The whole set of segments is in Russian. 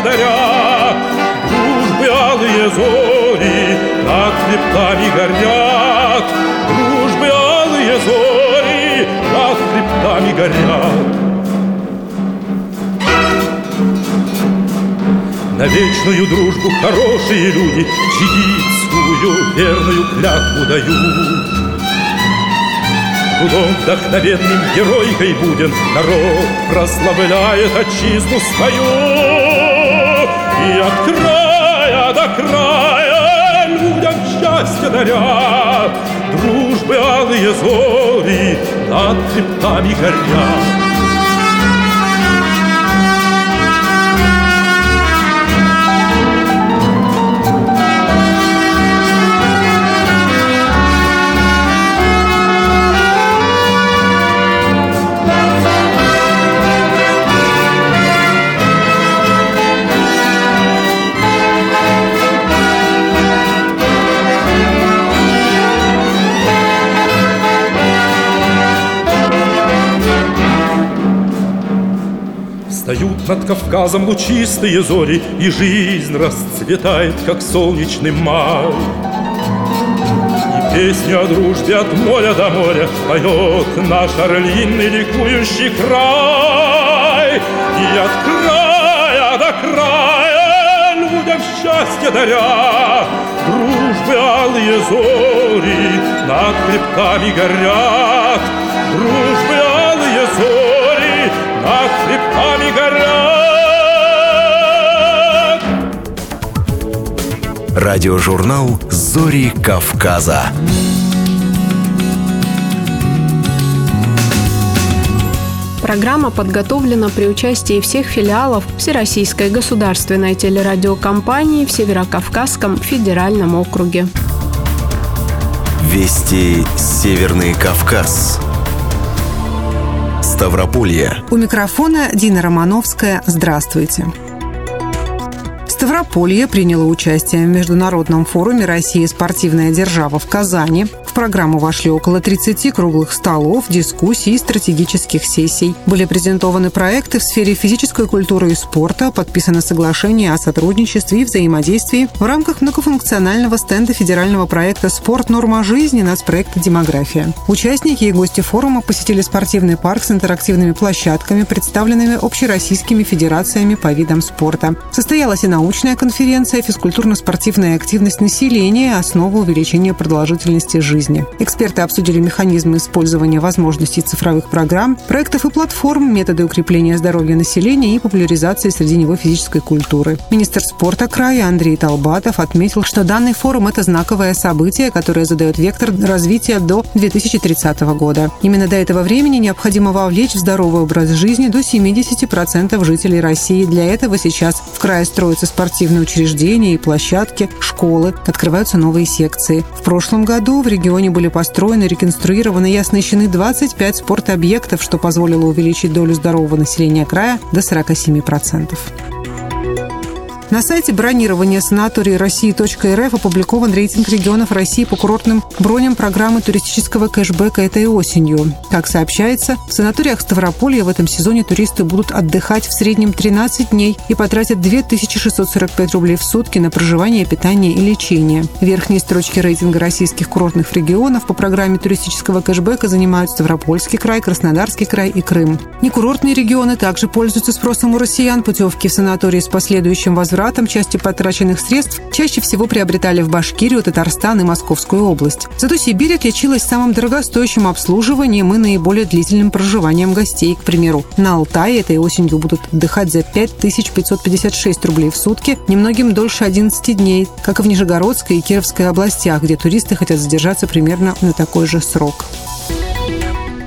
счастье даря, Дружбы алые зори над хребтами горят, Дружбы алые зори над хребтами горят. На вечную дружбу хорошие люди Чигитскую верную клятву дают. Трудом вдохновенным геройкой будем Народ прославляет отчизну свою И от края до края людям счастье даря Дружбы алые зори над хребтами горят Встают над Кавказом лучистые зори, И жизнь расцветает, как солнечный май. И песню о дружбе от моря до моря Поет наш орлиный ликующий край. И от края до края людям счастье даря, Дружбы алые зори над хребтами горят, Дружбы над хребтами горят. Радиожурнал «Зори Кавказа». Программа подготовлена при участии всех филиалов Всероссийской государственной телерадиокомпании в Северокавказском федеральном округе. Вести Северный Кавказ. Ставрополье. У микрофона Дина Романовская. Здравствуйте. Ставрополье приняло участие в международном форуме «Россия. Спортивная держава» в Казани. В программу вошли около 30 круглых столов, дискуссий и стратегических сессий. Были презентованы проекты в сфере физической культуры и спорта, подписано соглашение о сотрудничестве и взаимодействии в рамках многофункционального стенда федерального проекта «Спорт. Норма жизни» нацпроекта «Демография». Участники и гости форума посетили спортивный парк с интерактивными площадками, представленными общероссийскими федерациями по видам спорта. Состоялась и научная конференция «Физкультурно-спортивная активность населения. Основа увеличения продолжительности жизни». Эксперты обсудили механизмы использования возможностей цифровых программ, проектов и платформ, методы укрепления здоровья населения и популяризации среди него физической культуры. Министр спорта края Андрей Толбатов отметил, что данный форум – это знаковое событие, которое задает вектор развития до 2030 года. Именно до этого времени необходимо вовлечь в здоровый образ жизни до 70% жителей России. Для этого сейчас в крае строятся спортивные учреждения и площадки, школы, открываются новые секции. В прошлом году в регионе были построены, реконструированы и оснащены 25 спортобъектов, что позволило увеличить долю здорового населения края до 47%. На сайте бронирования санатории России.рф опубликован рейтинг регионов России по курортным броням программы туристического кэшбэка этой осенью. Как сообщается, в санаториях Ставрополья в этом сезоне туристы будут отдыхать в среднем 13 дней и потратят 2645 рублей в сутки на проживание, питание и лечение. Верхние строчки рейтинга российских курортных регионов по программе туристического кэшбэка занимают Ставропольский край, Краснодарский край и Крым. Некурортные регионы также пользуются спросом у россиян. Путевки в санатории с последующим возвратом части потраченных средств чаще всего приобретали в Башкирию, Татарстан и Московскую область. Зато Сибирь отличилась самым дорогостоящим обслуживанием и наиболее длительным проживанием гостей. К примеру, на Алтае этой осенью будут отдыхать за 5556 рублей в сутки, немногим дольше 11 дней, как и в Нижегородской и Кировской областях, где туристы хотят задержаться примерно на такой же срок.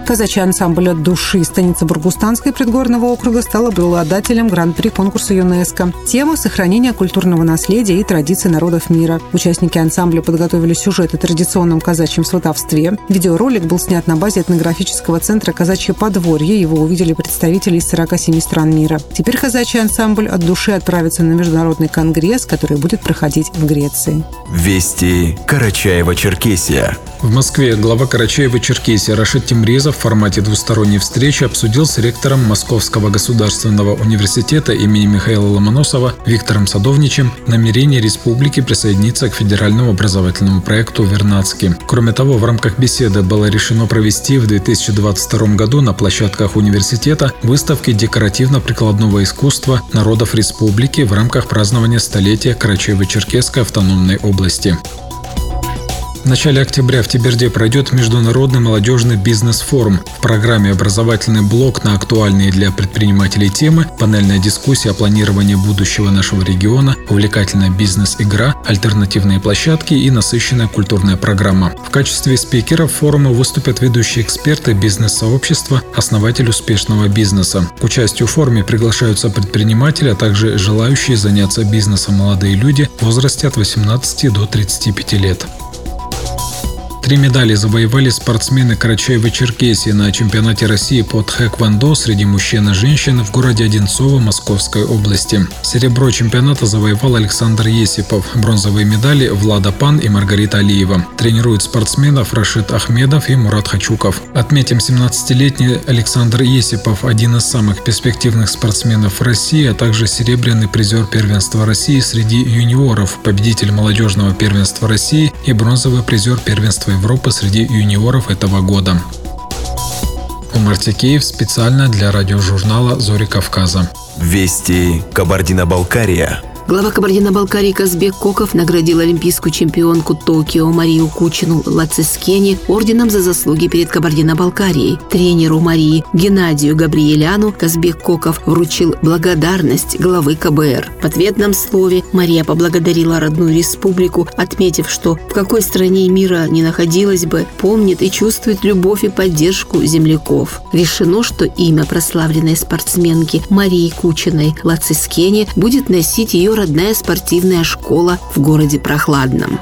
Казачий ансамбль «От души» станица Бургустанской предгорного округа стала обладателем гран-при конкурса ЮНЕСКО. Тема – сохранение культурного наследия и традиций народов мира. Участники ансамбля подготовили сюжет о традиционном казачьем сватовстве. Видеоролик был снят на базе этнографического центра «Казачье подворье». Его увидели представители из 47 стран мира. Теперь казачий ансамбль «От души» отправится на международный конгресс, который будет проходить в Греции. Вести Карачаева-Черкесия. В Москве глава Карачаева-Черкесия Рашид Тимрезов в формате двусторонней встречи обсудил с ректором Московского государственного университета имени Михаила Ломоносова Виктором Садовничем намерение республики присоединиться к федеральному образовательному проекту «Вернадский». Кроме того, в рамках беседы было решено провести в 2022 году на площадках университета выставки декоративно-прикладного искусства народов республики в рамках празднования столетия Карачаево-Черкесской автономной области. В начале октября в Тиберде пройдет Международный молодежный бизнес-форум. В программе образовательный блок на актуальные для предпринимателей темы, панельная дискуссия о планировании будущего нашего региона, увлекательная бизнес-игра, альтернативные площадки и насыщенная культурная программа. В качестве спикеров форума выступят ведущие эксперты бизнес-сообщества, основатель успешного бизнеса. К участию в форуме приглашаются предприниматели, а также желающие заняться бизнесом молодые люди в возрасте от 18 до 35 лет. Три медали завоевали спортсмены Карачаева-Черкесии на чемпионате России по тхэквондо среди мужчин и женщин в городе Одинцово Московской области. Серебро чемпионата завоевал Александр Есипов, бронзовые медали Влада Пан и Маргарита Алиева. Тренируют спортсменов Рашид Ахмедов и Мурат Хачуков. Отметим, 17-летний Александр Есипов – один из самых перспективных спортсменов России, а также серебряный призер первенства России среди юниоров, победитель молодежного первенства России и бронзовый призер первенства Европы среди юниоров этого года. Умар Тикеев специально для радиожурнала «Зори Кавказа». Вести Кабардино-Балкария. Глава Кабардино-Балкарии Казбек Коков наградил олимпийскую чемпионку Токио Марию Кучину Лацискени орденом за заслуги перед Кабардино-Балкарией. Тренеру Марии Геннадию Габриэляну Казбек Коков вручил благодарность главы КБР. В ответном слове Мария поблагодарила родную республику, отметив, что в какой стране мира не находилась бы, помнит и чувствует любовь и поддержку земляков. Решено, что имя прославленной спортсменки Марии Кучиной Лацискени будет носить ее родная спортивная школа в городе Прохладном.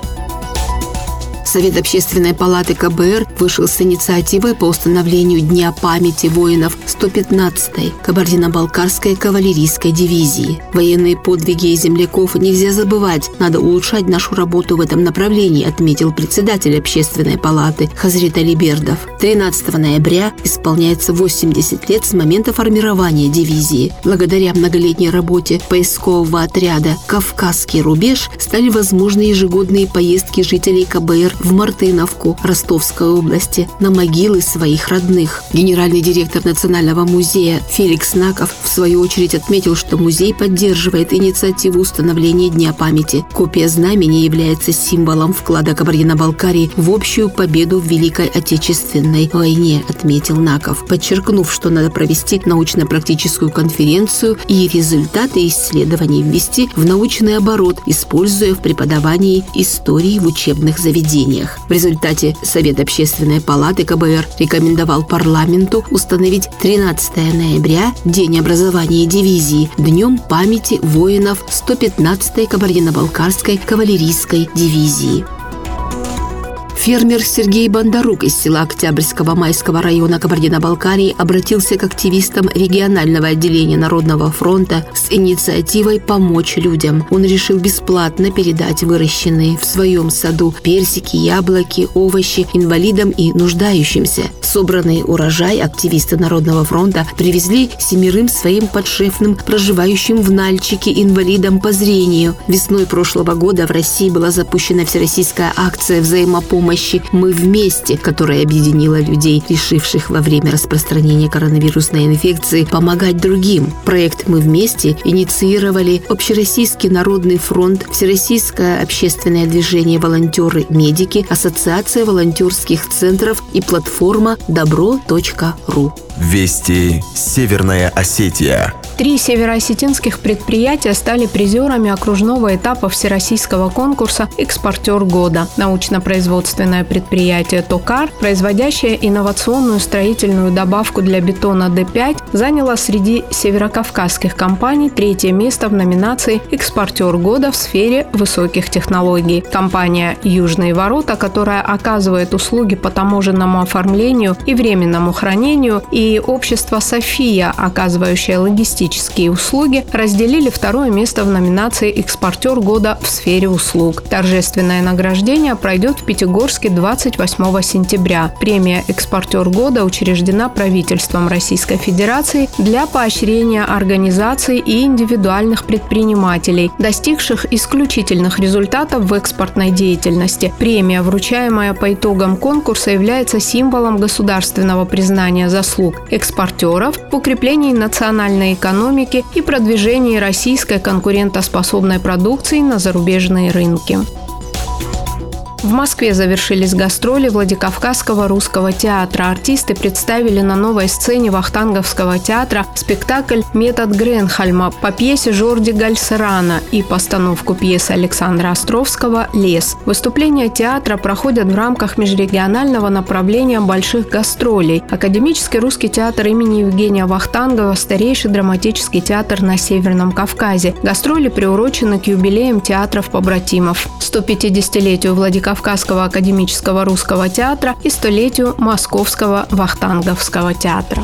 Совет Общественной палаты КБР вышел с инициативой по установлению Дня памяти воинов 115-й Кабардино-Балкарской кавалерийской дивизии. Военные подвиги земляков нельзя забывать, надо улучшать нашу работу в этом направлении, отметил председатель Общественной палаты Хазрит Алибердов. 13 ноября исполняется 80 лет с момента формирования дивизии. Благодаря многолетней работе поискового отряда «Кавказский рубеж» стали возможны ежегодные поездки жителей КБР в Мартыновку Ростовской области на могилы своих родных. Генеральный директор Национального музея Феликс Наков в свою очередь отметил, что музей поддерживает инициативу установления Дня памяти. Копия знамени является символом вклада Кабардино-Балкарии в общую победу в Великой Отечественной войне, отметил Наков, подчеркнув, что надо провести научно-практическую конференцию и результаты исследований ввести в научный оборот, используя в преподавании истории в учебных заведениях учреждениях. В результате Совет Общественной палаты КБР рекомендовал парламенту установить 13 ноября, День образования дивизии, Днем памяти воинов 115-й Кабардино-Балкарской кавалерийской дивизии. Фермер Сергей Бондарук из села Октябрьского Майского района Кабардино-Балкарии обратился к активистам регионального отделения Народного фронта с инициативой помочь людям. Он решил бесплатно передать выращенные в своем саду персики, яблоки, овощи инвалидам и нуждающимся. Собранный урожай активисты Народного фронта привезли семерым своим подшефным, проживающим в Нальчике инвалидам по зрению. Весной прошлого года в России была запущена всероссийская акция взаимопомощи «Мы вместе», которая объединила людей, решивших во время распространения коронавирусной инфекции помогать другим. Проект «Мы вместе» инициировали Общероссийский народный фронт, Всероссийское общественное движение «Волонтеры-медики», Ассоциация волонтерских центров и платформа добро.ру. Вести Северная Осетия. Три североосетинских предприятия стали призерами окружного этапа всероссийского конкурса «Экспортер года». Научно-производственное предприятие «Токар», производящее инновационную строительную добавку для бетона Д5, заняло среди северокавказских компаний третье место в номинации «Экспортер года» в сфере высоких технологий. Компания «Южные ворота», которая оказывает услуги по таможенному оформлению и временному хранению, и общество «София», оказывающее логистические услуги разделили второе место в номинации «Экспортер года в сфере услуг». Торжественное награждение пройдет в Пятигорске 28 сентября. Премия «Экспортер года» учреждена правительством Российской Федерации для поощрения организаций и индивидуальных предпринимателей, достигших исключительных результатов в экспортной деятельности. Премия, вручаемая по итогам конкурса, является символом государственного признания заслуг экспортеров в укреплении национальной экономики и продвижении российской конкурентоспособной продукции на зарубежные рынки. В Москве завершились гастроли Владикавказского русского театра. Артисты представили на новой сцене Вахтанговского театра спектакль «Метод Гренхальма» по пьесе Жорди Гальсерана и постановку пьесы Александра Островского «Лес». Выступления театра проходят в рамках межрегионального направления больших гастролей. Академический русский театр имени Евгения Вахтангова – старейший драматический театр на Северном Кавказе. Гастроли приурочены к юбилеям театров-побратимов. 150-летию Владикавказа Кавказского академического русского театра и столетию Московского Вахтанговского театра.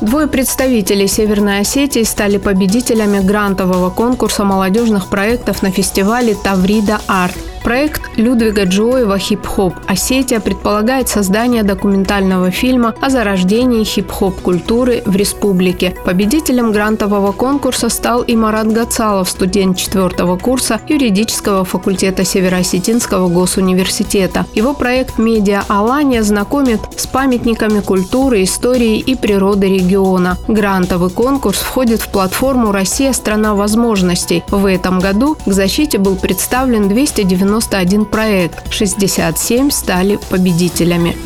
Двое представителей Северной Осетии стали победителями грантового конкурса молодежных проектов на фестивале «Таврида Арт» Проект Людвига Джоева «Хип-хоп. Осетия» предполагает создание документального фильма о зарождении хип-хоп культуры в республике. Победителем грантового конкурса стал и Марат Гацалов, студент четвертого курса юридического факультета Североосетинского госуниверситета. Его проект «Медиа Алания» знакомит с памятниками культуры, истории и природы региона. Грантовый конкурс входит в платформу «Россия – страна возможностей». В этом году к защите был представлен 290 91 проект, 67 стали победителями.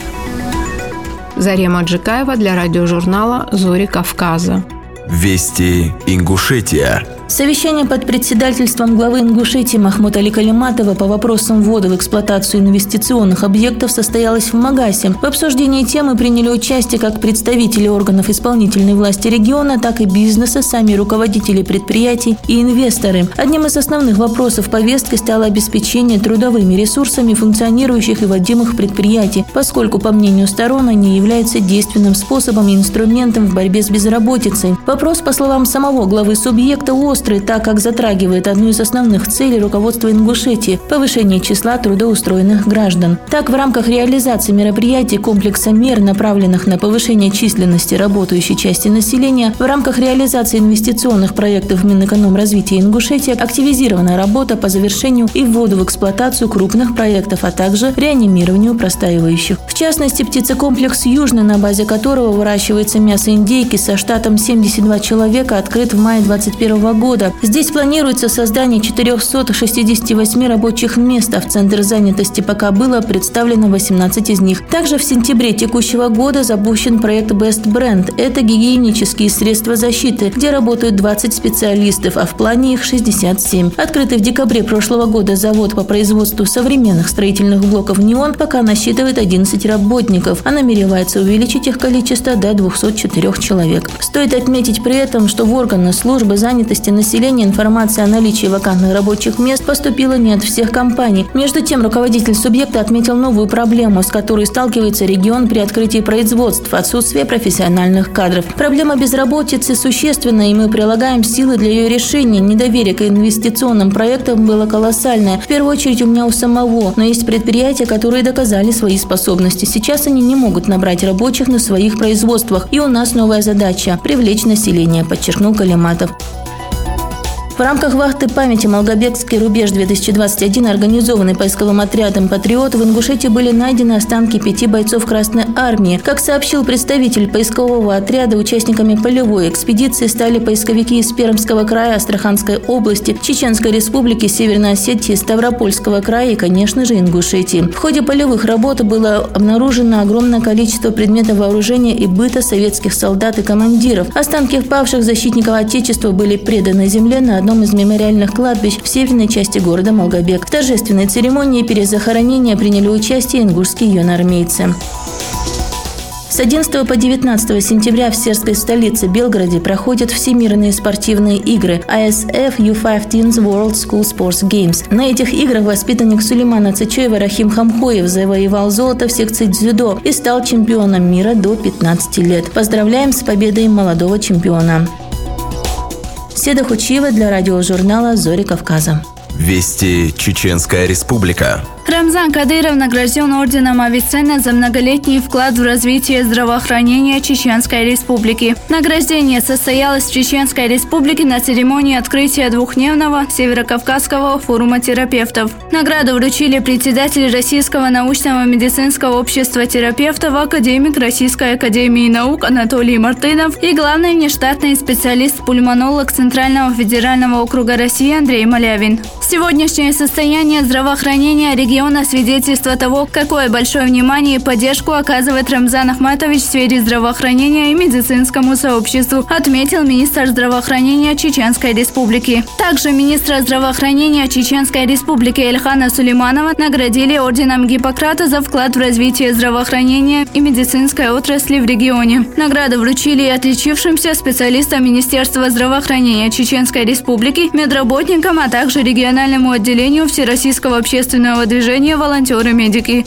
Зарема Джикаева для радиожурнала «Зори Кавказа». Вести Ингушетия. Совещание под председательством главы Ингушетии Махмута Али Калиматова по вопросам ввода в эксплуатацию инвестиционных объектов состоялось в Магасе. В обсуждении темы приняли участие как представители органов исполнительной власти региона, так и бизнеса, сами руководители предприятий и инвесторы. Одним из основных вопросов повестки стало обеспечение трудовыми ресурсами функционирующих и вводимых предприятий, поскольку, по мнению сторон, они являются действенным способом и инструментом в борьбе с безработицей. Вопрос, по словам самого главы субъекта, острый острый, так как затрагивает одну из основных целей руководства Ингушетии – повышение числа трудоустроенных граждан. Так, в рамках реализации мероприятий комплекса мер, направленных на повышение численности работающей части населения, в рамках реализации инвестиционных проектов Минэкономразвития Ингушетии активизирована работа по завершению и вводу в эксплуатацию крупных проектов, а также реанимированию простаивающих. В частности, птицекомплекс «Южный», на базе которого выращивается мясо индейки со штатом 72 человека, открыт в мае 2021 года года. Здесь планируется создание 468 рабочих мест, а в Центр занятости пока было представлено 18 из них. Также в сентябре текущего года запущен проект Best Brand. Это гигиенические средства защиты, где работают 20 специалистов, а в плане их 67. Открытый в декабре прошлого года завод по производству современных строительных блоков «Неон» пока насчитывает 11 работников, а намеревается увеличить их количество до 204 человек. Стоит отметить при этом, что в органы службы занятости населения информация о наличии вакантных рабочих мест поступила не от всех компаний. Между тем, руководитель субъекта отметил новую проблему, с которой сталкивается регион при открытии производств – отсутствие профессиональных кадров. Проблема безработицы существенна, и мы прилагаем силы для ее решения. Недоверие к инвестиционным проектам было колоссальное. В первую очередь у меня у самого, но есть предприятия, которые доказали свои способности. Сейчас они не могут набрать рабочих на своих производствах. И у нас новая задача – привлечь население, подчеркнул Калиматов. В рамках вахты памяти «Молгобекский рубеж-2021», организованный поисковым отрядом «Патриот», в Ингушетии были найдены останки пяти бойцов Красной Армии. Как сообщил представитель поискового отряда, участниками полевой экспедиции стали поисковики из Пермского края, Астраханской области, Чеченской республики, Северной Осетии, Ставропольского края и, конечно же, Ингушетии. В ходе полевых работ было обнаружено огромное количество предметов вооружения и быта советских солдат и командиров. Останки павших защитников Отечества были преданы земле на одном одном из мемориальных кладбищ в северной части города Молгобек. В торжественной церемонии перезахоронения приняли участие ингушские юноармейцы. С 11 по 19 сентября в сербской столице Белгороде проходят всемирные спортивные игры ISF U5 Teens World School Sports Games. На этих играх воспитанник Сулеймана Цичоева Рахим Хамхоев завоевал золото в секции дзюдо и стал чемпионом мира до 15 лет. Поздравляем с победой молодого чемпиона. Седа Хучива для радиожурнала «Зори Кавказа». Вести Чеченская Республика. Рамзан Кадыров награжден орденом Авиценна за многолетний вклад в развитие здравоохранения Чеченской Республики. Награждение состоялось в Чеченской Республике на церемонии открытия двухдневного Северокавказского форума терапевтов. Награду вручили председатель Российского научного медицинского общества терапевтов, академик Российской академии наук Анатолий Мартынов и главный внештатный специалист-пульмонолог Центрального федерального округа России Андрей Малявин. Сегодняшнее состояние здравоохранения региона свидетельство того, какое большое внимание и поддержку оказывает Рамзан Ахматович в сфере здравоохранения и медицинскому сообществу, отметил министр здравоохранения Чеченской Республики. Также министра здравоохранения Чеченской Республики Эльхана Сулейманова наградили орденом Гиппократа за вклад в развитие здравоохранения и медицинской отрасли в регионе. Награды вручили и отличившимся специалистам Министерства здравоохранения Чеченской Республики, медработникам, а также региональному отделению Всероссийского общественного движения «Волонтеры-медики».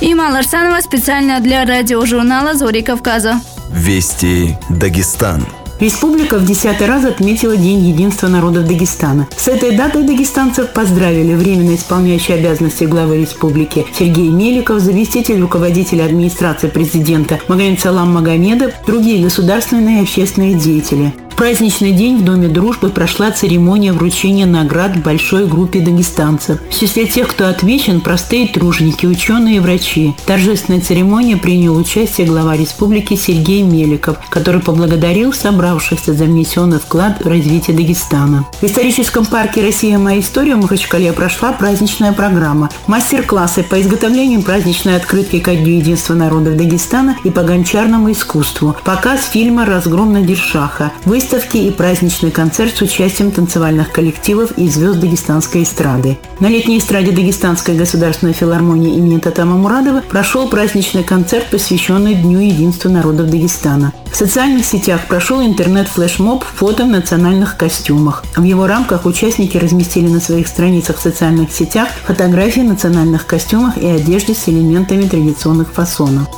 Има Ларсанова специально для радиожурнала «Зори Кавказа». Вести Дагестан. Республика в десятый раз отметила День единства народов Дагестана. С этой датой дагестанцев поздравили временно исполняющий обязанности главы республики Сергей Меликов, заместитель руководителя администрации президента Магомед Салам Магомедов, другие государственные и общественные деятели. В праздничный день в Доме дружбы прошла церемония вручения наград большой группе дагестанцев. В числе тех, кто отмечен, простые труженики, ученые и врачи. В торжественной церемонии принял участие глава республики Сергей Меликов, который поблагодарил собравшихся за внесенный вклад в развитие Дагестана. В историческом парке «Россия. Моя история» в Махачкале прошла праздничная программа. Мастер-классы по изготовлению праздничной открытки ко Дню единства народов Дагестана и по гончарному искусству. Показ фильма «Разгром Надиршаха». Выставка выставки и праздничный концерт с участием танцевальных коллективов и звезд дагестанской эстрады. На летней эстраде Дагестанской государственной филармонии имени Татама Мурадова прошел праздничный концерт, посвященный Дню единства народов Дагестана. В социальных сетях прошел интернет-флешмоб фото в национальных костюмах. В его рамках участники разместили на своих страницах в социальных сетях фотографии в национальных костюмах и одежде с элементами традиционных фасонов.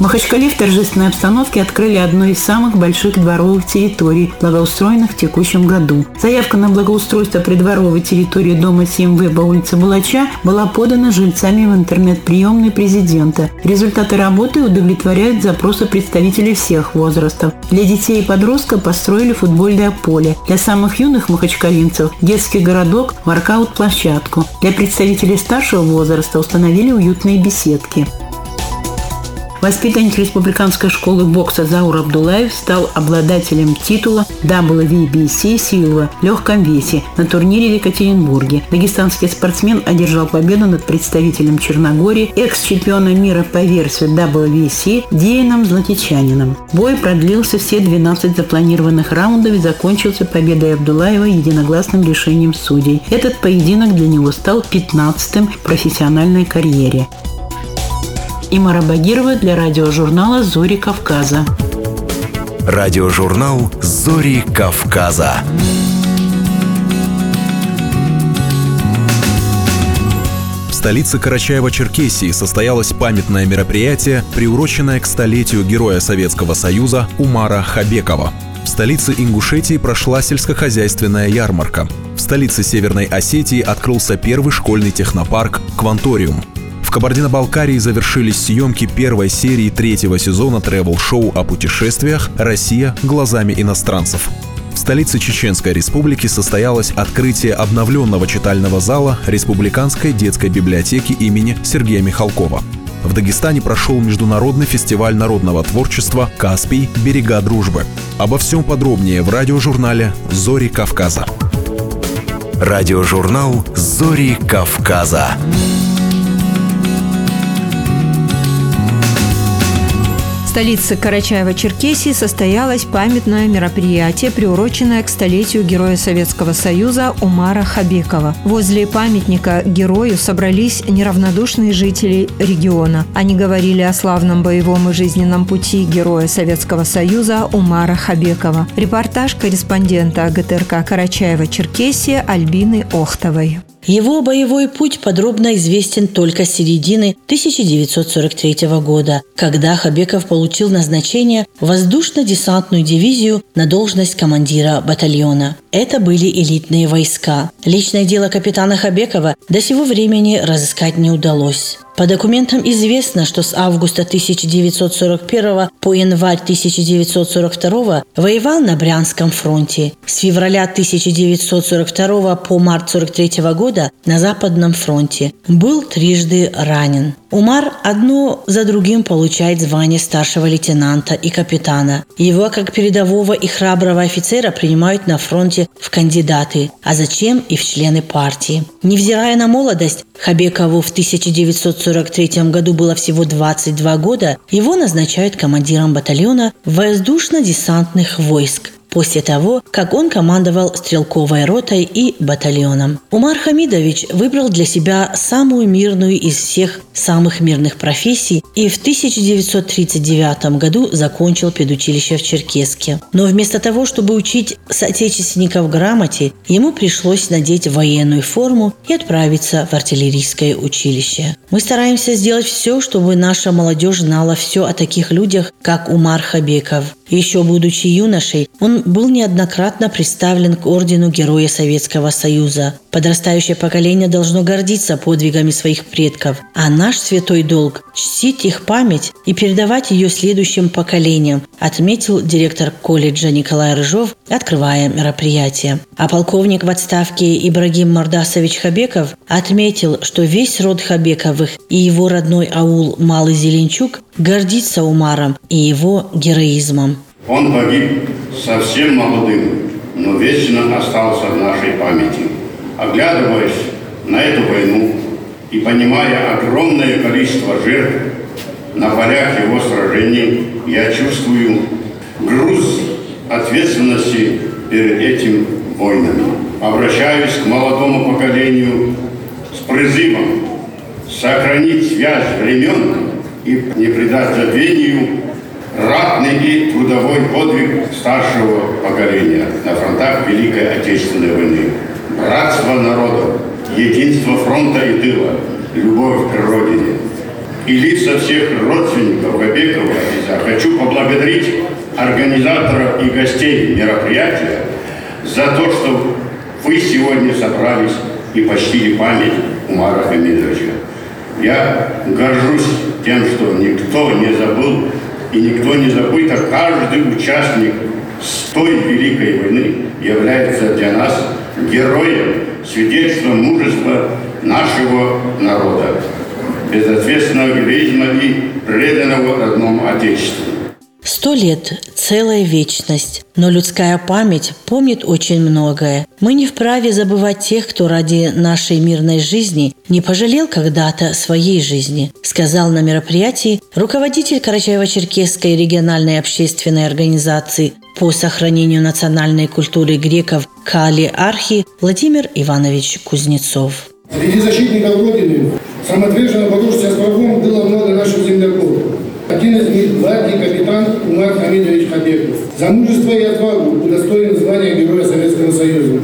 Махачкале в торжественной обстановке открыли одну из самых больших дворовых территорий, благоустроенных в текущем году. Заявка на благоустройство придворовой территории дома 7В по улице Булача была подана жильцами в интернет-приемной президента. Результаты работы удовлетворяют запросы представителей всех возрастов. Для детей и подростков построили футбольное поле. Для самых юных махачкалинцев – детский городок, воркаут-площадку. Для представителей старшего возраста установили уютные беседки. Воспитанник республиканской школы бокса Заур Абдулаев стал обладателем титула WBC силы в легком весе на турнире в Екатеринбурге. Дагестанский спортсмен одержал победу над представителем Черногории, экс-чемпиона мира по версии WBC Дианом Златичанином. Бой продлился все 12 запланированных раундов и закончился победой Абдулаева единогласным решением судей. Этот поединок для него стал 15-м в профессиональной карьере. Имара Багирова для радиожурнала «Зори Кавказа». Радиожурнал «Зори Кавказа». В столице Карачаева-Черкесии состоялось памятное мероприятие, приуроченное к столетию Героя Советского Союза Умара Хабекова. В столице Ингушетии прошла сельскохозяйственная ярмарка. В столице Северной Осетии открылся первый школьный технопарк «Кванториум». В Кабардино-Балкарии завершились съемки первой серии третьего сезона тревел-шоу о путешествиях «Россия глазами иностранцев». В столице Чеченской Республики состоялось открытие обновленного читального зала Республиканской детской библиотеки имени Сергея Михалкова. В Дагестане прошел международный фестиваль народного творчества «Каспий. Берега дружбы». Обо всем подробнее в радиожурнале «Зори Кавказа». Радиожурнал «Зори Кавказа». Столице Карачаева-Черкесии состоялось памятное мероприятие, приуроченное к столетию Героя Советского Союза Умара Хабекова. Возле памятника герою собрались неравнодушные жители региона. Они говорили о славном боевом и жизненном пути Героя Советского Союза Умара Хабекова. Репортаж корреспондента ГТРК Карачаева-Черкесия Альбины Охтовой. Его боевой путь подробно известен только с середины 1943 года, когда Хабеков получил назначение в воздушно-десантную дивизию на должность командира батальона. Это были элитные войска. Личное дело капитана Хабекова до сего времени разыскать не удалось. По документам известно, что с августа 1941 по январь 1942 воевал на Брянском фронте. С февраля 1942 по март 1943 года на Западном фронте. Был трижды ранен. Умар одно за другим получает звание старшего лейтенанта и капитана. Его, как передового и храброго офицера, принимают на фронте в кандидаты, а зачем и в члены партии. Невзирая на молодость, Хабекову в 1943 году было всего 22 года, его назначают командиром батальона воздушно-десантных войск после того, как он командовал стрелковой ротой и батальоном. Умар Хамидович выбрал для себя самую мирную из всех самых мирных профессий и в 1939 году закончил педучилище в Черкеске. Но вместо того, чтобы учить соотечественников грамоте, ему пришлось надеть военную форму и отправиться в артиллерийское училище. Мы стараемся сделать все, чтобы наша молодежь знала все о таких людях, как Умар Хабеков. Еще будучи юношей, он был неоднократно представлен к ордену Героя Советского Союза. Подрастающее поколение должно гордиться подвигами своих предков, а наш святой долг – чтить их память и передавать ее следующим поколениям, отметил директор колледжа Николай Рыжов, открывая мероприятие. А полковник в отставке Ибрагим Мордасович Хабеков отметил, что весь род Хабековых и его родной аул Малый Зеленчук гордится Умаром и его героизмом. Он погиб совсем молодым, но вечно остался в нашей памяти. Оглядываясь на эту войну и понимая огромное количество жертв на полях его сражений, я чувствую груз ответственности перед этим войнами. Обращаюсь к молодому поколению с призывом сохранить связь времен и не предать забвению ратный и трудовой подвиг старшего поколения на фронтах Великой Отечественной войны. Братство народов, единство фронта и тыла, любовь к Родине. И лица всех родственников Кобекова я хочу поблагодарить организаторов и гостей мероприятия за то, что вы сегодня собрались и почтили память Умара Хамидовича. Я горжусь тем, что никто не забыл и никто не забыт, а каждый участник с той великой войны является для нас героем, свидетельством мужества нашего народа, безответственного героизма и преданного родному Отечеству. Сто лет – целая вечность, но людская память помнит очень многое. Мы не вправе забывать тех, кто ради нашей мирной жизни не пожалел когда-то своей жизни, сказал на мероприятии руководитель Карачаево-Черкесской региональной общественной организации по сохранению национальной культуры греков Кали Архи Владимир Иванович Кузнецов. Среди защитников Родины самоотверженно боровшихся с было много наших земляков. Один из них – младший капитан Умар Хамидович Хабеков. За мужество и отвагу удостоен звания Героя Советского Союза.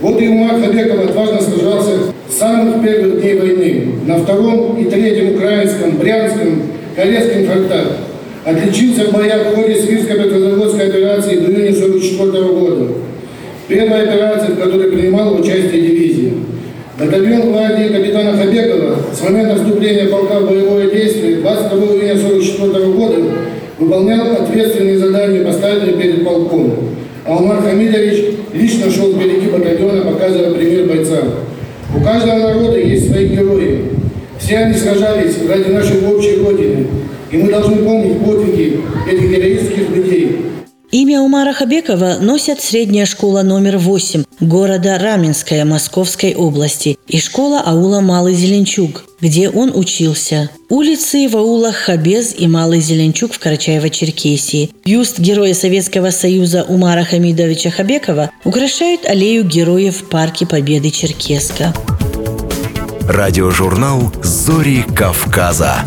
Вот и Умар Хабеков отважно сражался с самых первых дней войны на втором и третьем украинском, брянском, Корейском фронтах. Отличился в боях в ходе Свирско-Петрозаводской операции до июня 1944 года. Первая операция, в которой принимала участие дивизия. Батальон гвардии капитана Хабекова с момента вступления полка в боевое выполнял ответственные задания, поставленные перед полком. А Умар Хамидович лично шел впереди батальона, показывая пример бойца. У каждого народа есть свои герои. Все они сражались ради нашей общей Родины. И мы должны помнить подвиги этих героических людей. Имя Умара Хабекова носят средняя школа номер 8 города Раменская Московской области и школа аула Малый Зеленчук, где он учился. Улицы в аулах Хабез и Малый Зеленчук в Карачаево-Черкесии. Бюст Героя Советского Союза Умара Хамидовича Хабекова украшает аллею героев Парке Победы Черкеска. Радиожурнал «Зори Кавказа».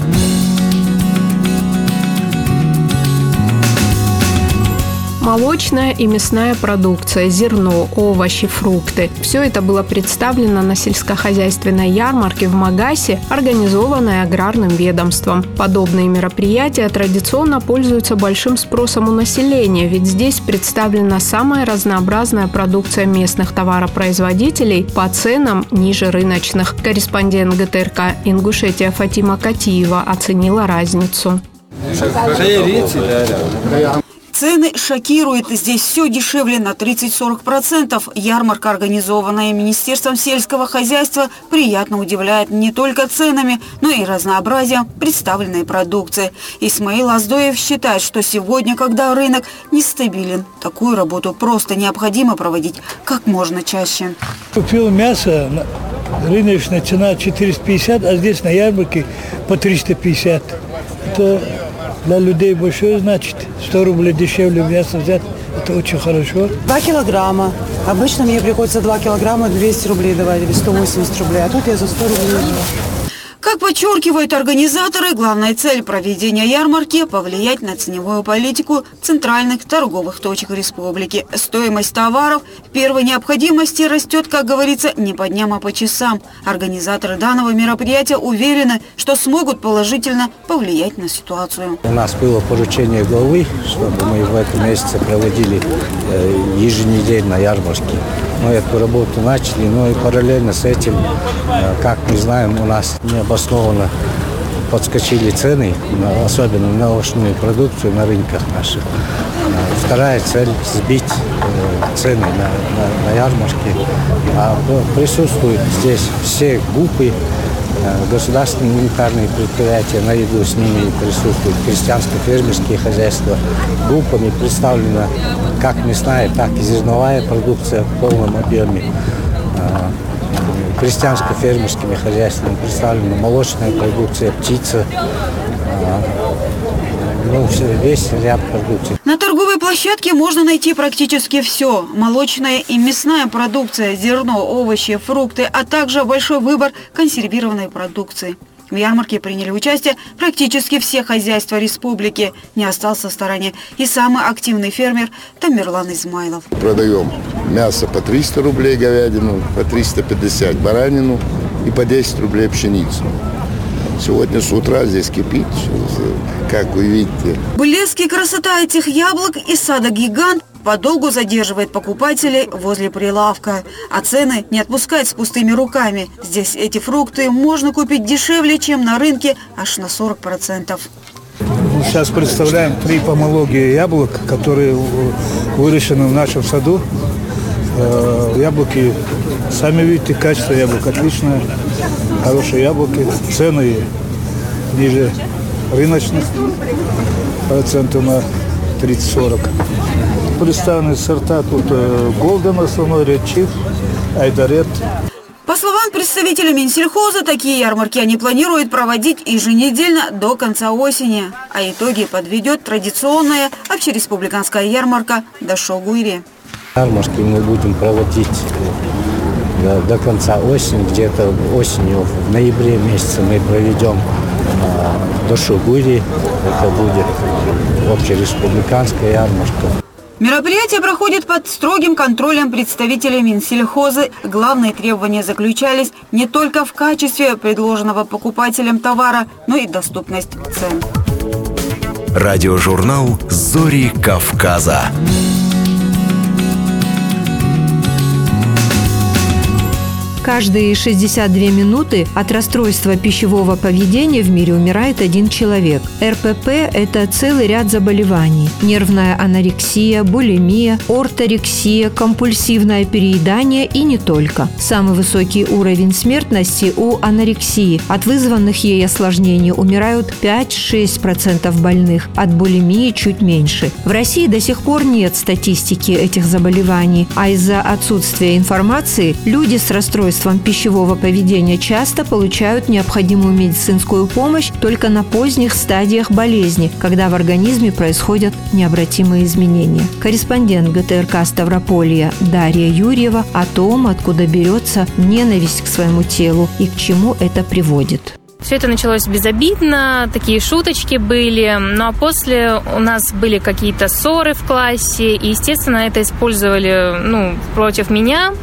Молочная и мясная продукция, зерно, овощи, фрукты. Все это было представлено на сельскохозяйственной ярмарке в Магасе, организованной аграрным ведомством. Подобные мероприятия традиционно пользуются большим спросом у населения, ведь здесь представлена самая разнообразная продукция местных товаропроизводителей по ценам ниже рыночных. Корреспондент ГТРК Ингушетия Фатима Катиева оценила разницу. Цены шокируют. Здесь все дешевле на 30-40%. Ярмарка, организованная Министерством сельского хозяйства, приятно удивляет не только ценами, но и разнообразием представленной продукции. Исмаил Аздоев считает, что сегодня, когда рынок нестабилен, такую работу просто необходимо проводить как можно чаще. Купил мясо, рыночная цена 450, а здесь на ярмарке по 350. Это для людей большое значит. 100 рублей дешевле мясо взять, это очень хорошо. Два килограмма. Обычно мне приходится 2 килограмма 200 рублей давать или 180 рублей, а тут я за 100 рублей. Как подчеркивают организаторы, главная цель проведения ярмарки – повлиять на ценевую политику центральных торговых точек республики. Стоимость товаров первой необходимости растет, как говорится, не по дням, а по часам. Организаторы данного мероприятия уверены, что смогут положительно повлиять на ситуацию. У нас было поручение главы, чтобы мы в этом месяце проводили э, еженедельно ярмарки. Мы эту работу начали, но и параллельно с этим, э, как мы знаем, у нас необоснованно подскочили цены, особенно на овощную продукцию на рынках наших. Э, вторая цель – сбить цены на, на, на ярмарке. А присутствуют здесь все группы, государственные унитарные предприятия, наряду с ними присутствуют крестьянско-фермерские хозяйства. Группами представлена как мясная, так и зерновая продукция в полном объеме. Крестьянско-фермерскими хозяйствами представлена молочная продукция, птица, ну, весь ряд продукции. На торговой площадке можно найти практически все. Молочная и мясная продукция, зерно, овощи, фрукты, а также большой выбор консервированной продукции. В ярмарке приняли участие практически все хозяйства республики. Не остался в стороне и самый активный фермер Тамерлан Измайлов. Продаем мясо по 300 рублей говядину, по 350 баранину и по 10 рублей пшеницу. Сегодня с утра здесь кипит, как вы видите. Блеск и красота этих яблок из сада «Гигант» подолгу задерживает покупателей возле прилавка. А цены не отпускают с пустыми руками. Здесь эти фрукты можно купить дешевле, чем на рынке, аж на 40%. Сейчас представляем три помологии яблок, которые выращены в нашем саду. Э, яблоки, сами видите, качество яблок отличное, хорошие яблоки, цены ниже рыночных, процентов на 30-40. Представлены сорта тут Голден основной, Red Chief, Айдарет. По словам представителя Минсельхоза, такие ярмарки они планируют проводить еженедельно до конца осени. А итоги подведет традиционная общереспубликанская ярмарка Дашогуйри. Ярмарки мы будем проводить до, до конца осени, где-то осенью, в ноябре месяце мы проведем до Шугури. Это будет общереспубликанская ярмарка. Мероприятие проходит под строгим контролем представителей Минсельхоза. Главные требования заключались не только в качестве предложенного покупателям товара, но и доступность цен. Радиожурнал «Зори Кавказа». Каждые 62 минуты от расстройства пищевого поведения в мире умирает один человек. РПП – это целый ряд заболеваний. Нервная анорексия, булимия, орторексия, компульсивное переедание и не только. Самый высокий уровень смертности у анорексии. От вызванных ей осложнений умирают 5-6% больных, от булимии чуть меньше. В России до сих пор нет статистики этих заболеваний, а из-за отсутствия информации люди с расстройством расстройством пищевого поведения часто получают необходимую медицинскую помощь только на поздних стадиях болезни, когда в организме происходят необратимые изменения. Корреспондент ГТРК Ставрополья Дарья Юрьева о том, откуда берется ненависть к своему телу и к чему это приводит. Все это началось безобидно, такие шуточки были. Ну а после у нас были какие-то ссоры в классе, и, естественно, это использовали ну, против меня.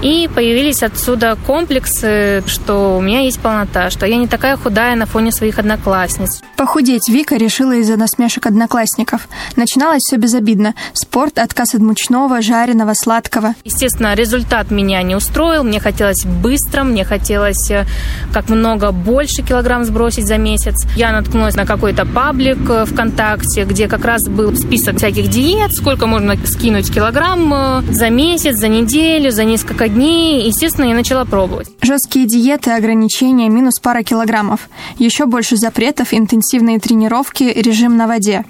И появились отсюда комплексы, что у меня есть полнота, что я не такая худая на фоне своих одноклассниц. Похудеть Вика решила из-за насмешек одноклассников. Начиналось все безобидно. Спорт, отказ от мучного, жареного, сладкого. Естественно, результат меня не устроил. Мне хотелось быстро, мне хотелось э, как много больше килограмм сбросить за месяц. Я наткнулась на какой-то паблик э, ВКонтакте, где как раз был список всяких диет, сколько можно скинуть килограмм э, за месяц, за неделю, за несколько дней, естественно, я начала пробовать. Жесткие диеты, ограничения, минус пара килограммов. Еще больше запретов, интенсивные тренировки, режим на воде.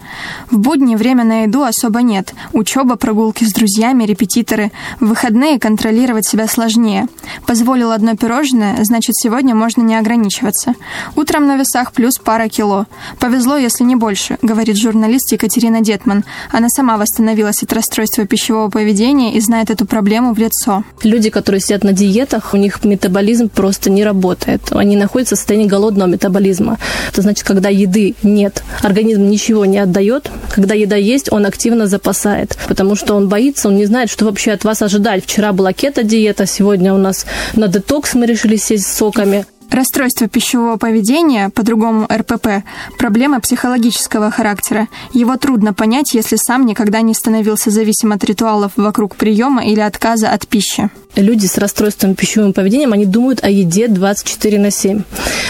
В будни время на еду особо нет. Учеба, прогулки с друзьями, репетиторы. В выходные контролировать себя сложнее. Позволил одно пирожное, значит, сегодня можно не ограничиваться. Утром на весах плюс пара кило. Повезло, если не больше, говорит журналист Екатерина Детман. Она сама восстановилась от расстройства пищевого поведения и знает эту проблему в лицо. Люди люди, которые сидят на диетах, у них метаболизм просто не работает. Они находятся в состоянии голодного метаболизма. Это значит, когда еды нет, организм ничего не отдает. Когда еда есть, он активно запасает, потому что он боится, он не знает, что вообще от вас ожидать. Вчера была кето-диета, сегодня у нас на детокс мы решили сесть с соками. Расстройство пищевого поведения, по-другому РПП, проблема психологического характера. Его трудно понять, если сам никогда не становился зависим от ритуалов вокруг приема или отказа от пищи. Люди с расстройством пищевым поведением, они думают о еде 24 на 7.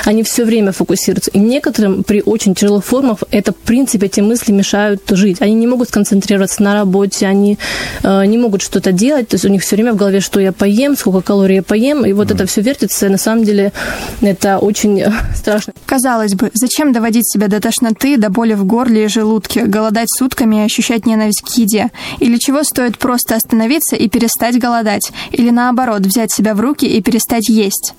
Они все время фокусируются. И некоторым при очень тяжелых формах это, в принципе, эти мысли мешают жить. Они не могут сконцентрироваться на работе, они э, не могут что-то делать. То есть у них все время в голове, что я поем, сколько калорий я поем. И вот mm. это все вертится. И на самом деле это очень э, страшно. Казалось бы, зачем доводить себя до тошноты, до боли в горле и желудке, голодать сутками и ощущать ненависть к еде? Или чего стоит просто остановиться и перестать голодать? Или наоборот, взять себя в руки и перестать есть?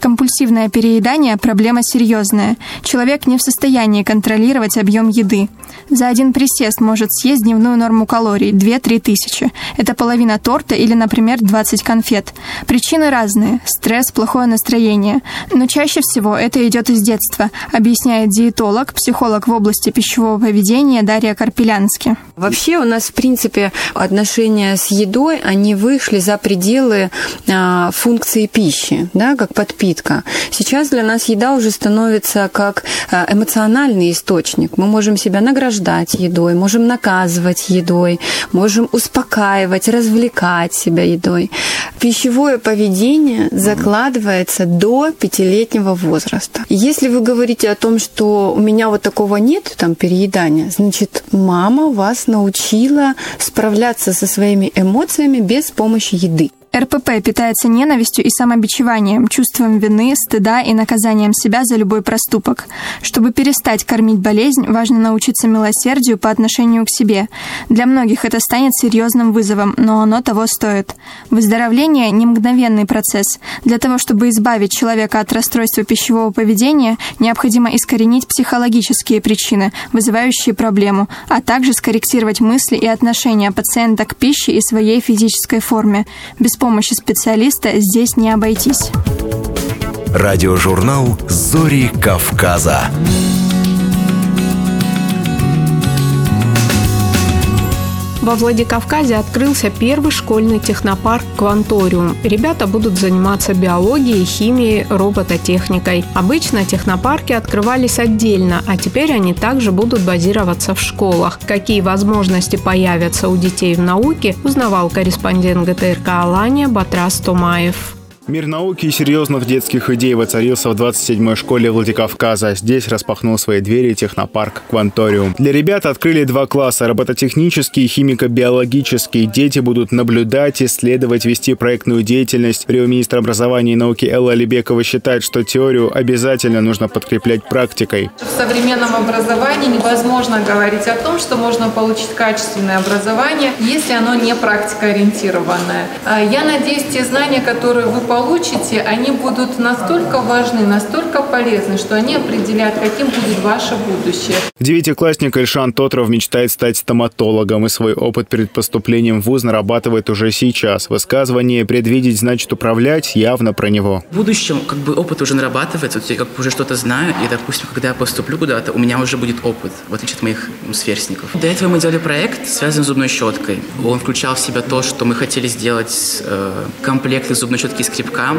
Компульсивное переедание – проблема серьезная. Человек не в состоянии контролировать объем еды. За один присест может съесть дневную норму калорий – 2-3 тысячи. Это половина торта или, например, 20 конфет. Причины разные – стресс, плохое настроение. Но чаще всего это идет из детства, объясняет диетолог, психолог в области пищевого поведения Дарья Карпелянски. Вообще у нас, в принципе, отношения с едой, они вышли за пределы а, функции пищи, да, как подпитка. Сейчас для нас еда уже становится как э, эмоциональный источник. Мы можем себя награждать едой, можем наказывать едой, можем успокаивать, развлекать себя едой. Пищевое поведение закладывается до пятилетнего возраста. Если вы говорите о том, что у меня вот такого нет, там, переедания, значит, мама вас научила справляться со своими эмоциями без помощи еды. РПП питается ненавистью и самобичеванием, чувством вины, стыда и наказанием себя за любой проступок. Чтобы перестать кормить болезнь, важно научиться милосердию по отношению к себе. Для многих это станет серьезным вызовом, но оно того стоит. Выздоровление – не мгновенный процесс. Для того, чтобы избавить человека от расстройства пищевого поведения, необходимо искоренить психологические причины, вызывающие проблему, а также скорректировать мысли и отношения пациента к пище и своей физической форме. Без помощи специалиста здесь не обойтись. Радиожурнал «Зори Кавказа». Во Владикавказе открылся первый школьный технопарк «Кванториум». Ребята будут заниматься биологией, химией, робототехникой. Обычно технопарки открывались отдельно, а теперь они также будут базироваться в школах. Какие возможности появятся у детей в науке, узнавал корреспондент ГТРК «Алания» Батрас Томаев. Мир науки и серьезных детских идей воцарился в 27-й школе Владикавказа. Здесь распахнул свои двери технопарк «Кванториум». Для ребят открыли два класса – робототехнический и химико-биологический. Дети будут наблюдать, исследовать, вести проектную деятельность. Премьер-министр образования и науки Элла Алибекова считает, что теорию обязательно нужно подкреплять практикой. В современном образовании невозможно говорить о том, что можно получить качественное образование, если оно не практикоориентированное. А я надеюсь, те знания, которые вы получите, они будут настолько важны, настолько полезны, что они определят, каким будет ваше будущее. Девятиклассник Эльшан Тотров мечтает стать стоматологом, и свой опыт перед поступлением в ВУЗ нарабатывает уже сейчас. Высказывание «предвидеть значит управлять» явно про него. В будущем как бы опыт уже нарабатывается, вот я как бы уже что-то знаю, и, допустим, когда я поступлю куда-то, у меня уже будет опыт, в отличие от моих ну, сверстников. До этого мы делали проект, связанный с зубной щеткой. Он включал в себя то, что мы хотели сделать э, комплекты зубной щетки из скрипка.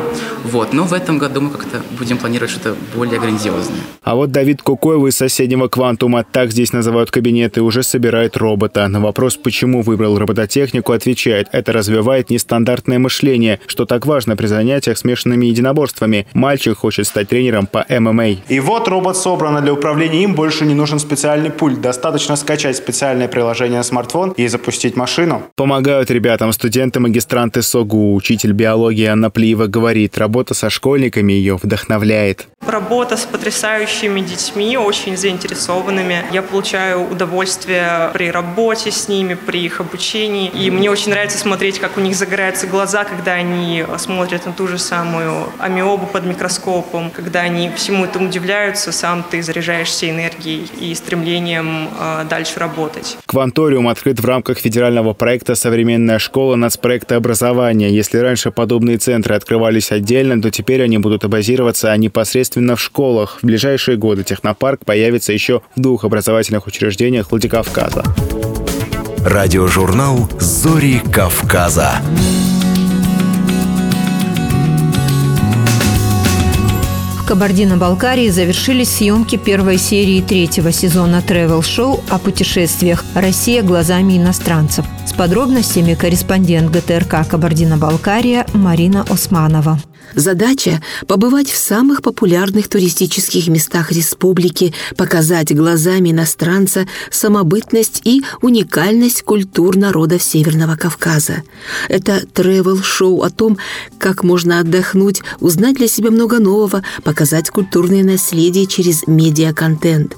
Вот. Но в этом году мы как-то будем планировать что-то более грандиозное. А вот Давид Кукоев из соседнего «Квантума», так здесь называют кабинеты, уже собирает робота. На вопрос, почему выбрал робототехнику, отвечает, это развивает нестандартное мышление, что так важно при занятиях смешанными единоборствами. Мальчик хочет стать тренером по ММА. И вот робот собран, а для управления им больше не нужен специальный пульт. Достаточно скачать специальное приложение на смартфон и запустить машину. Помогают ребятам студенты-магистранты СОГУ, учитель биологии Анна Плиева говорит, работа со школьниками ее вдохновляет. Работа с потрясающими детьми, очень заинтересованными. Я получаю удовольствие при работе с ними, при их обучении. И мне очень нравится смотреть, как у них загораются глаза, когда они смотрят на ту же самую амиобу под микроскопом, когда они всему этому удивляются, сам ты заряжаешься энергией и стремлением э, дальше работать. Кванториум открыт в рамках федерального проекта «Современная школа» нацпроекта образования. Если раньше подобные центры открывались отдельно, то теперь они будут базироваться непосредственно в школах. В ближайшие годы технопарк появится еще в двух образовательных учреждениях Владикавказа. Радиожурнал «Зори Кавказа». В Кабардино-Балкарии завершились съемки первой серии третьего сезона тревел-шоу о путешествиях «Россия глазами иностранцев». С подробностями корреспондент ГТРК «Кабардино-Балкария» Марина Османова. Задача – побывать в самых популярных туристических местах республики, показать глазами иностранца самобытность и уникальность культур народов Северного Кавказа. Это тревел-шоу о том, как можно отдохнуть, узнать для себя много нового, показать культурное наследие через медиа-контент.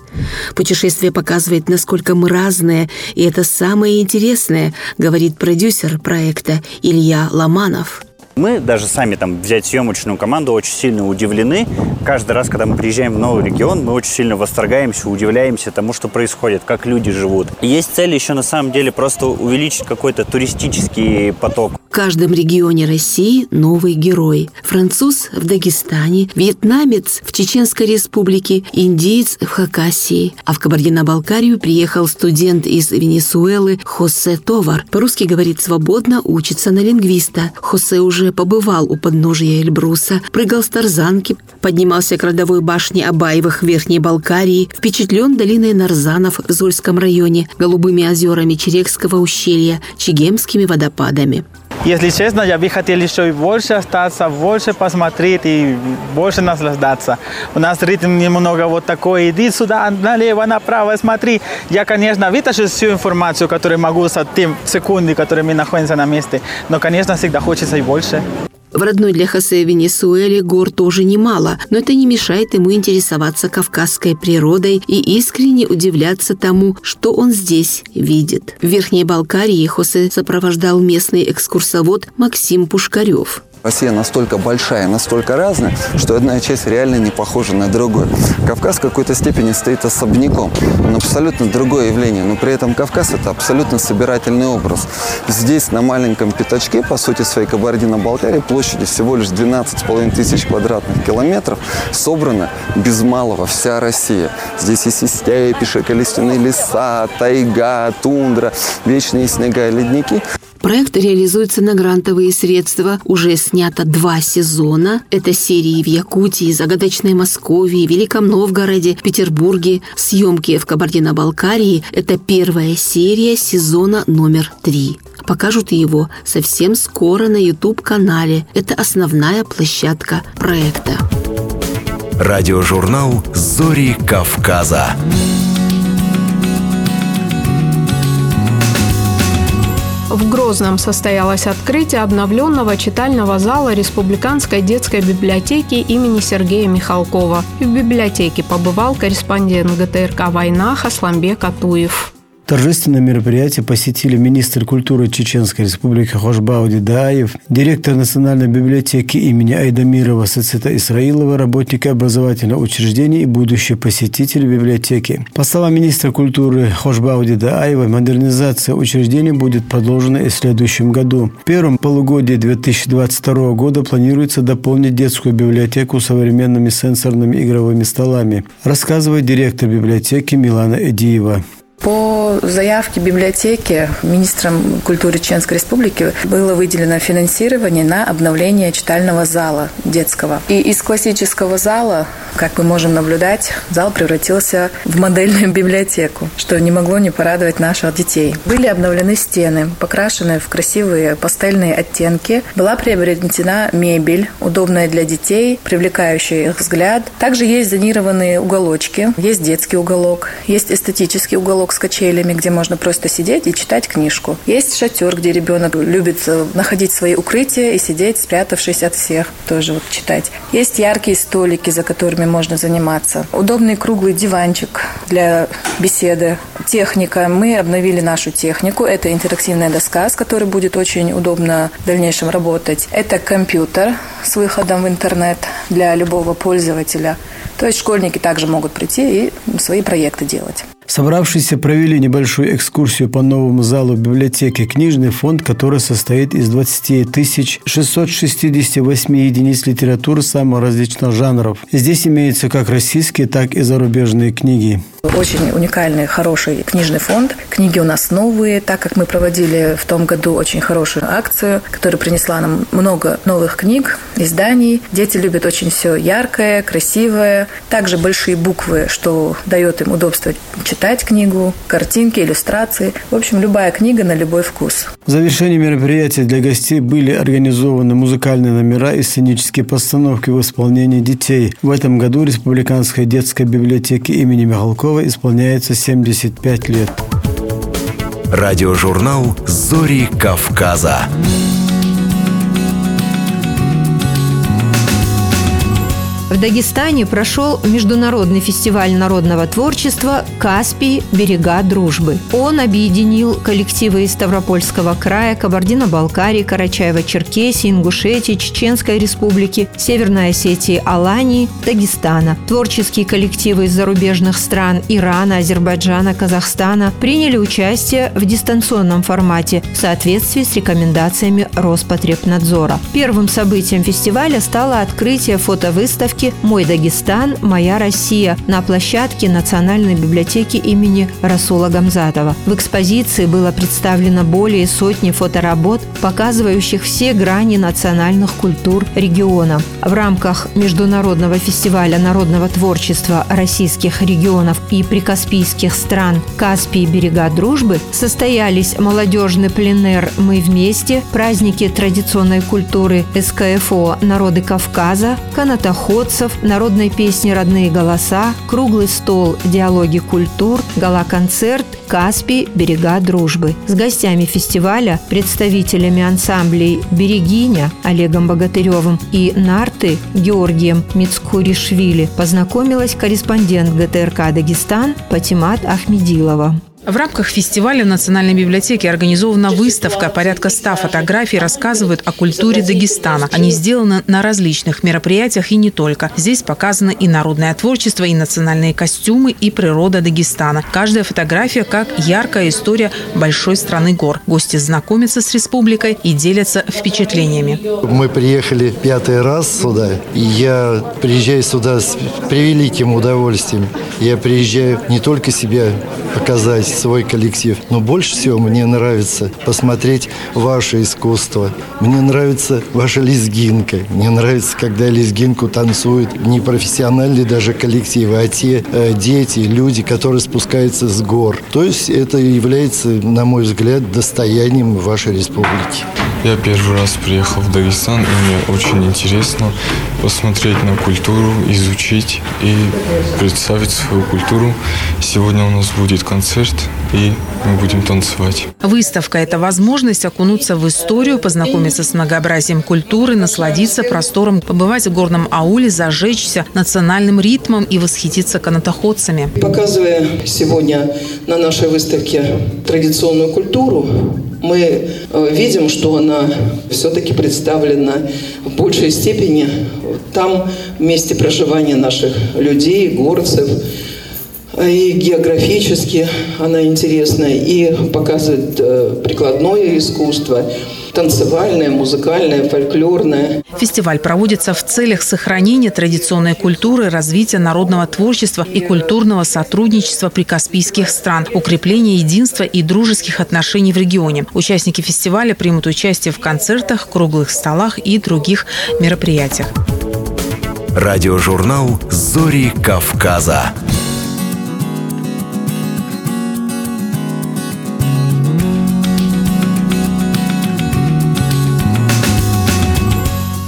Путешествие показывает, насколько мы разные, и это самое интересное, говорит продюсер проекта Илья Ломанов. Мы даже сами там взять съемочную команду очень сильно удивлены. Каждый раз, когда мы приезжаем в новый регион, мы очень сильно восторгаемся, удивляемся тому, что происходит, как люди живут. Есть цель еще на самом деле просто увеличить какой-то туристический поток. В каждом регионе России новый герой. Француз в Дагестане, вьетнамец в Чеченской республике, индиец в Хакасии. А в Кабардино-Балкарию приехал студент из Венесуэлы Хосе Товар. По-русски говорит свободно, учится на лингвиста. Хосе уже побывал у подножия Эльбруса, прыгал с тарзанки, поднимался к родовой башне Абаевых в Верхней Балкарии, впечатлен долиной Нарзанов в Зольском районе, голубыми озерами Черекского ущелья, Чегемскими водопадами. Если честно, я бы хотел еще и больше остаться, больше посмотреть и больше наслаждаться. У нас ритм немного вот такой, иди сюда, налево, направо, смотри. Я, конечно, вытащу всю информацию, которую могу с тем секунды, которые мы находимся на месте, но, конечно, всегда хочется и больше. В родной для Хосе Венесуэле гор тоже немало, но это не мешает ему интересоваться кавказской природой и искренне удивляться тому, что он здесь видит. В Верхней Балкарии Хосе сопровождал местный экскурсовод Максим Пушкарев. Россия настолько большая, настолько разная, что одна часть реально не похожа на другую. Кавказ в какой-то степени стоит особняком. Он абсолютно другое явление, но при этом Кавказ – это абсолютно собирательный образ. Здесь, на маленьком пятачке, по сути своей Кабардино-Балкарии, площади всего лишь 12,5 тысяч квадратных километров, собрана без малого вся Россия. Здесь есть и степи, шоколистяные леса, тайга, тундра, вечные снега и ледники. Проект реализуется на грантовые средства. Уже снято два сезона. Это серии в Якутии, Загадочной Москве, Великом Новгороде, Петербурге. Съемки в Кабардино-Балкарии – это первая серия сезона номер три. Покажут его совсем скоро на YouTube-канале. Это основная площадка проекта. Радиожурнал «Зори Кавказа». В Грозном состоялось открытие обновленного читального зала Республиканской детской библиотеки имени Сергея Михалкова. В библиотеке побывал корреспондент ГТРК «Война» Хасламбек Атуев. Торжественное мероприятие посетили министр культуры Чеченской республики Хошбауди Даев, директор Национальной библиотеки имени Айдамирова Сацита Исраилова, работники образовательного учреждения и будущие посетители библиотеки. По словам министра культуры Хошбауди Даева, модернизация учреждений будет продолжена и в следующем году. В первом полугодии 2022 года планируется дополнить детскую библиотеку современными сенсорными игровыми столами, рассказывает директор библиотеки Милана Эдиева. По заявке библиотеки министром культуры Чеченской Республики было выделено финансирование на обновление читального зала детского. И из классического зала, как мы можем наблюдать, зал превратился в модельную библиотеку, что не могло не порадовать наших детей. Были обновлены стены, покрашены в красивые пастельные оттенки. Была приобретена мебель, удобная для детей, привлекающая их взгляд. Также есть зонированные уголочки, есть детский уголок, есть эстетический уголок с качелями, где можно просто сидеть и читать книжку. Есть шатер, где ребенок любит э, находить свои укрытия и сидеть, спрятавшись от всех, тоже вот читать. Есть яркие столики, за которыми можно заниматься. Удобный круглый диванчик для беседы. Техника. Мы обновили нашу технику. Это интерактивная доска, с которой будет очень удобно в дальнейшем работать. Это компьютер с выходом в интернет для любого пользователя. То есть школьники также могут прийти и свои проекты делать. Собравшиеся провели небольшую экскурсию по новому залу библиотеки «Книжный фонд», который состоит из 20 тысяч 668 единиц литературы самых различных жанров. Здесь имеются как российские, так и зарубежные книги. Очень уникальный, хороший книжный фонд. Книги у нас новые, так как мы проводили в том году очень хорошую акцию, которая принесла нам много новых книг, изданий. Дети любят очень все яркое, красивое. Также большие буквы, что дает им удобство читать книгу, картинки, иллюстрации. В общем, любая книга на любой вкус. В завершении мероприятия для гостей были организованы музыкальные номера и сценические постановки в исполнении детей. В этом году Республиканской детской библиотеке имени Михалкова исполняется 75 лет. Радиожурнал «Зори Кавказа». В Дагестане прошел международный фестиваль народного творчества «Каспий. Берега дружбы». Он объединил коллективы из Ставропольского края, Кабардино-Балкарии, Карачаева-Черкесии, Ингушетии, Чеченской республики, Северной Осетии, Алании, Дагестана. Творческие коллективы из зарубежных стран Ирана, Азербайджана, Казахстана приняли участие в дистанционном формате в соответствии с рекомендациями Роспотребнадзора. Первым событием фестиваля стало открытие фотовыставки выставки «Мой Дагестан. Моя Россия» на площадке Национальной библиотеки имени Расула Гамзатова. В экспозиции было представлено более сотни фоторабот, показывающих все грани национальных культур региона. В рамках Международного фестиваля народного творчества российских регионов и прикаспийских стран «Каспий. Берега дружбы» состоялись молодежный пленер «Мы вместе», праздники традиционной культуры СКФО «Народы Кавказа», канатоход, танцев, народной песни «Родные голоса», круглый стол «Диалоги культур», гала-концерт «Каспий. Берега дружбы». С гостями фестиваля, представителями ансамблей «Берегиня» Олегом Богатыревым и «Нарты» Георгием Мицкуришвили познакомилась корреспондент ГТРК «Дагестан» Патимат Ахмедилова. В рамках фестиваля в Национальной библиотеке организована выставка. Порядка ста фотографий рассказывают о культуре Дагестана. Они сделаны на различных мероприятиях и не только. Здесь показано и народное творчество, и национальные костюмы, и природа Дагестана. Каждая фотография как яркая история большой страны гор. Гости знакомятся с республикой и делятся впечатлениями. Мы приехали пятый раз сюда, я приезжаю сюда с превеликим удовольствием. Я приезжаю не только себя показать, свой коллектив, но больше всего мне нравится посмотреть ваше искусство. Мне нравится ваша лезгинка. Мне нравится, когда лезгинку танцуют не профессиональные даже коллективы, а те э, дети, люди, которые спускаются с гор. То есть это является, на мой взгляд, достоянием вашей республики. Я первый раз приехал в Дагестан, и мне очень интересно посмотреть на культуру, изучить и представить свою культуру. Сегодня у нас будет концерт, и мы будем танцевать. Выставка – это возможность окунуться в историю, познакомиться с многообразием культуры, насладиться простором, побывать в горном ауле, зажечься национальным ритмом и восхититься канатоходцами. Показывая сегодня на нашей выставке традиционную культуру, мы э, видим, что она все-таки представлена в большей степени там, в месте проживания наших людей, горцев. И географически она интересна, и показывает э, прикладное искусство – танцевальная, музыкальная, фольклорная. Фестиваль проводится в целях сохранения традиционной культуры, развития народного творчества и культурного сотрудничества прикаспийских стран, укрепления единства и дружеских отношений в регионе. Участники фестиваля примут участие в концертах, круглых столах и других мероприятиях. Радиожурнал «Зори Кавказа».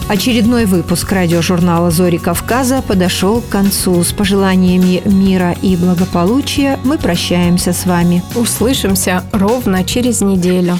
Очередной выпуск радиожурнала «Зори Кавказа» подошел к концу. С пожеланиями мира и благополучия мы прощаемся с вами. Услышимся ровно через неделю.